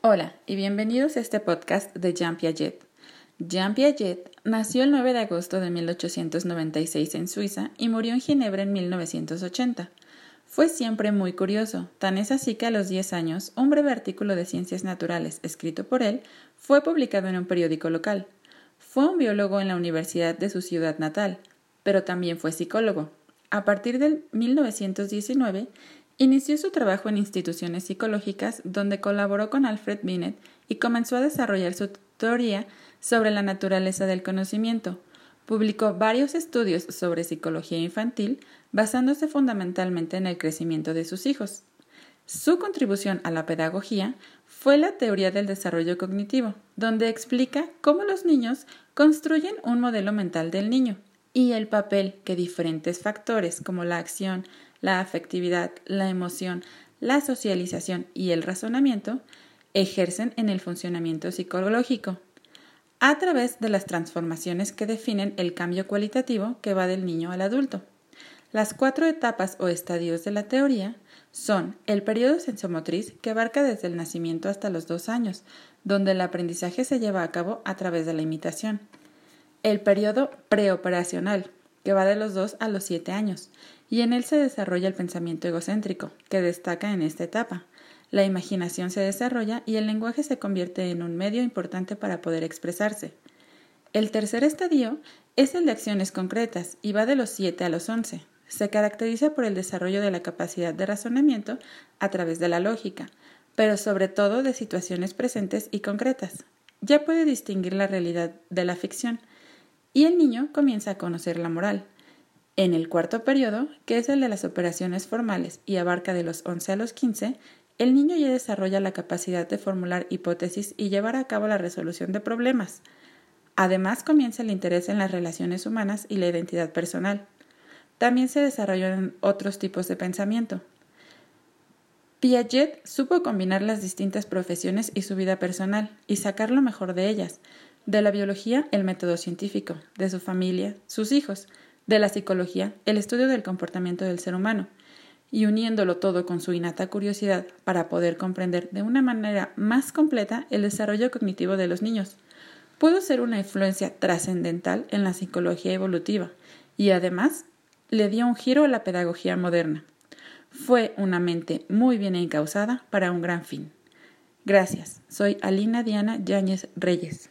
Hola y bienvenidos a este podcast de Jean Piaget. Jean Piaget nació el 9 de agosto de 1896 en Suiza y murió en Ginebra en 1980. Fue siempre muy curioso, tan es así que a los 10 años un breve artículo de ciencias naturales escrito por él fue publicado en un periódico local. Fue un biólogo en la universidad de su ciudad natal, pero también fue psicólogo. A partir del 1919 Inició su trabajo en instituciones psicológicas donde colaboró con Alfred Binet y comenzó a desarrollar su teoría sobre la naturaleza del conocimiento. Publicó varios estudios sobre psicología infantil basándose fundamentalmente en el crecimiento de sus hijos. Su contribución a la pedagogía fue la teoría del desarrollo cognitivo, donde explica cómo los niños construyen un modelo mental del niño y el papel que diferentes factores como la acción, la afectividad, la emoción, la socialización y el razonamiento ejercen en el funcionamiento psicológico a través de las transformaciones que definen el cambio cualitativo que va del niño al adulto. Las cuatro etapas o estadios de la teoría son el periodo sensomotriz que abarca desde el nacimiento hasta los dos años, donde el aprendizaje se lleva a cabo a través de la imitación. El periodo preoperacional, que va de los dos a los siete años, y en él se desarrolla el pensamiento egocéntrico, que destaca en esta etapa. La imaginación se desarrolla y el lenguaje se convierte en un medio importante para poder expresarse. El tercer estadio es el de acciones concretas y va de los 7 a los 11. Se caracteriza por el desarrollo de la capacidad de razonamiento a través de la lógica, pero sobre todo de situaciones presentes y concretas. Ya puede distinguir la realidad de la ficción y el niño comienza a conocer la moral. En el cuarto periodo, que es el de las operaciones formales y abarca de los 11 a los 15, el niño ya desarrolla la capacidad de formular hipótesis y llevar a cabo la resolución de problemas. Además, comienza el interés en las relaciones humanas y la identidad personal. También se desarrollan otros tipos de pensamiento. Piaget supo combinar las distintas profesiones y su vida personal y sacar lo mejor de ellas, de la biología el método científico, de su familia, sus hijos, de la psicología, el estudio del comportamiento del ser humano, y uniéndolo todo con su innata curiosidad para poder comprender de una manera más completa el desarrollo cognitivo de los niños, pudo ser una influencia trascendental en la psicología evolutiva y además le dio un giro a la pedagogía moderna. Fue una mente muy bien encausada para un gran fin. Gracias. Soy Alina Diana Yáñez Reyes.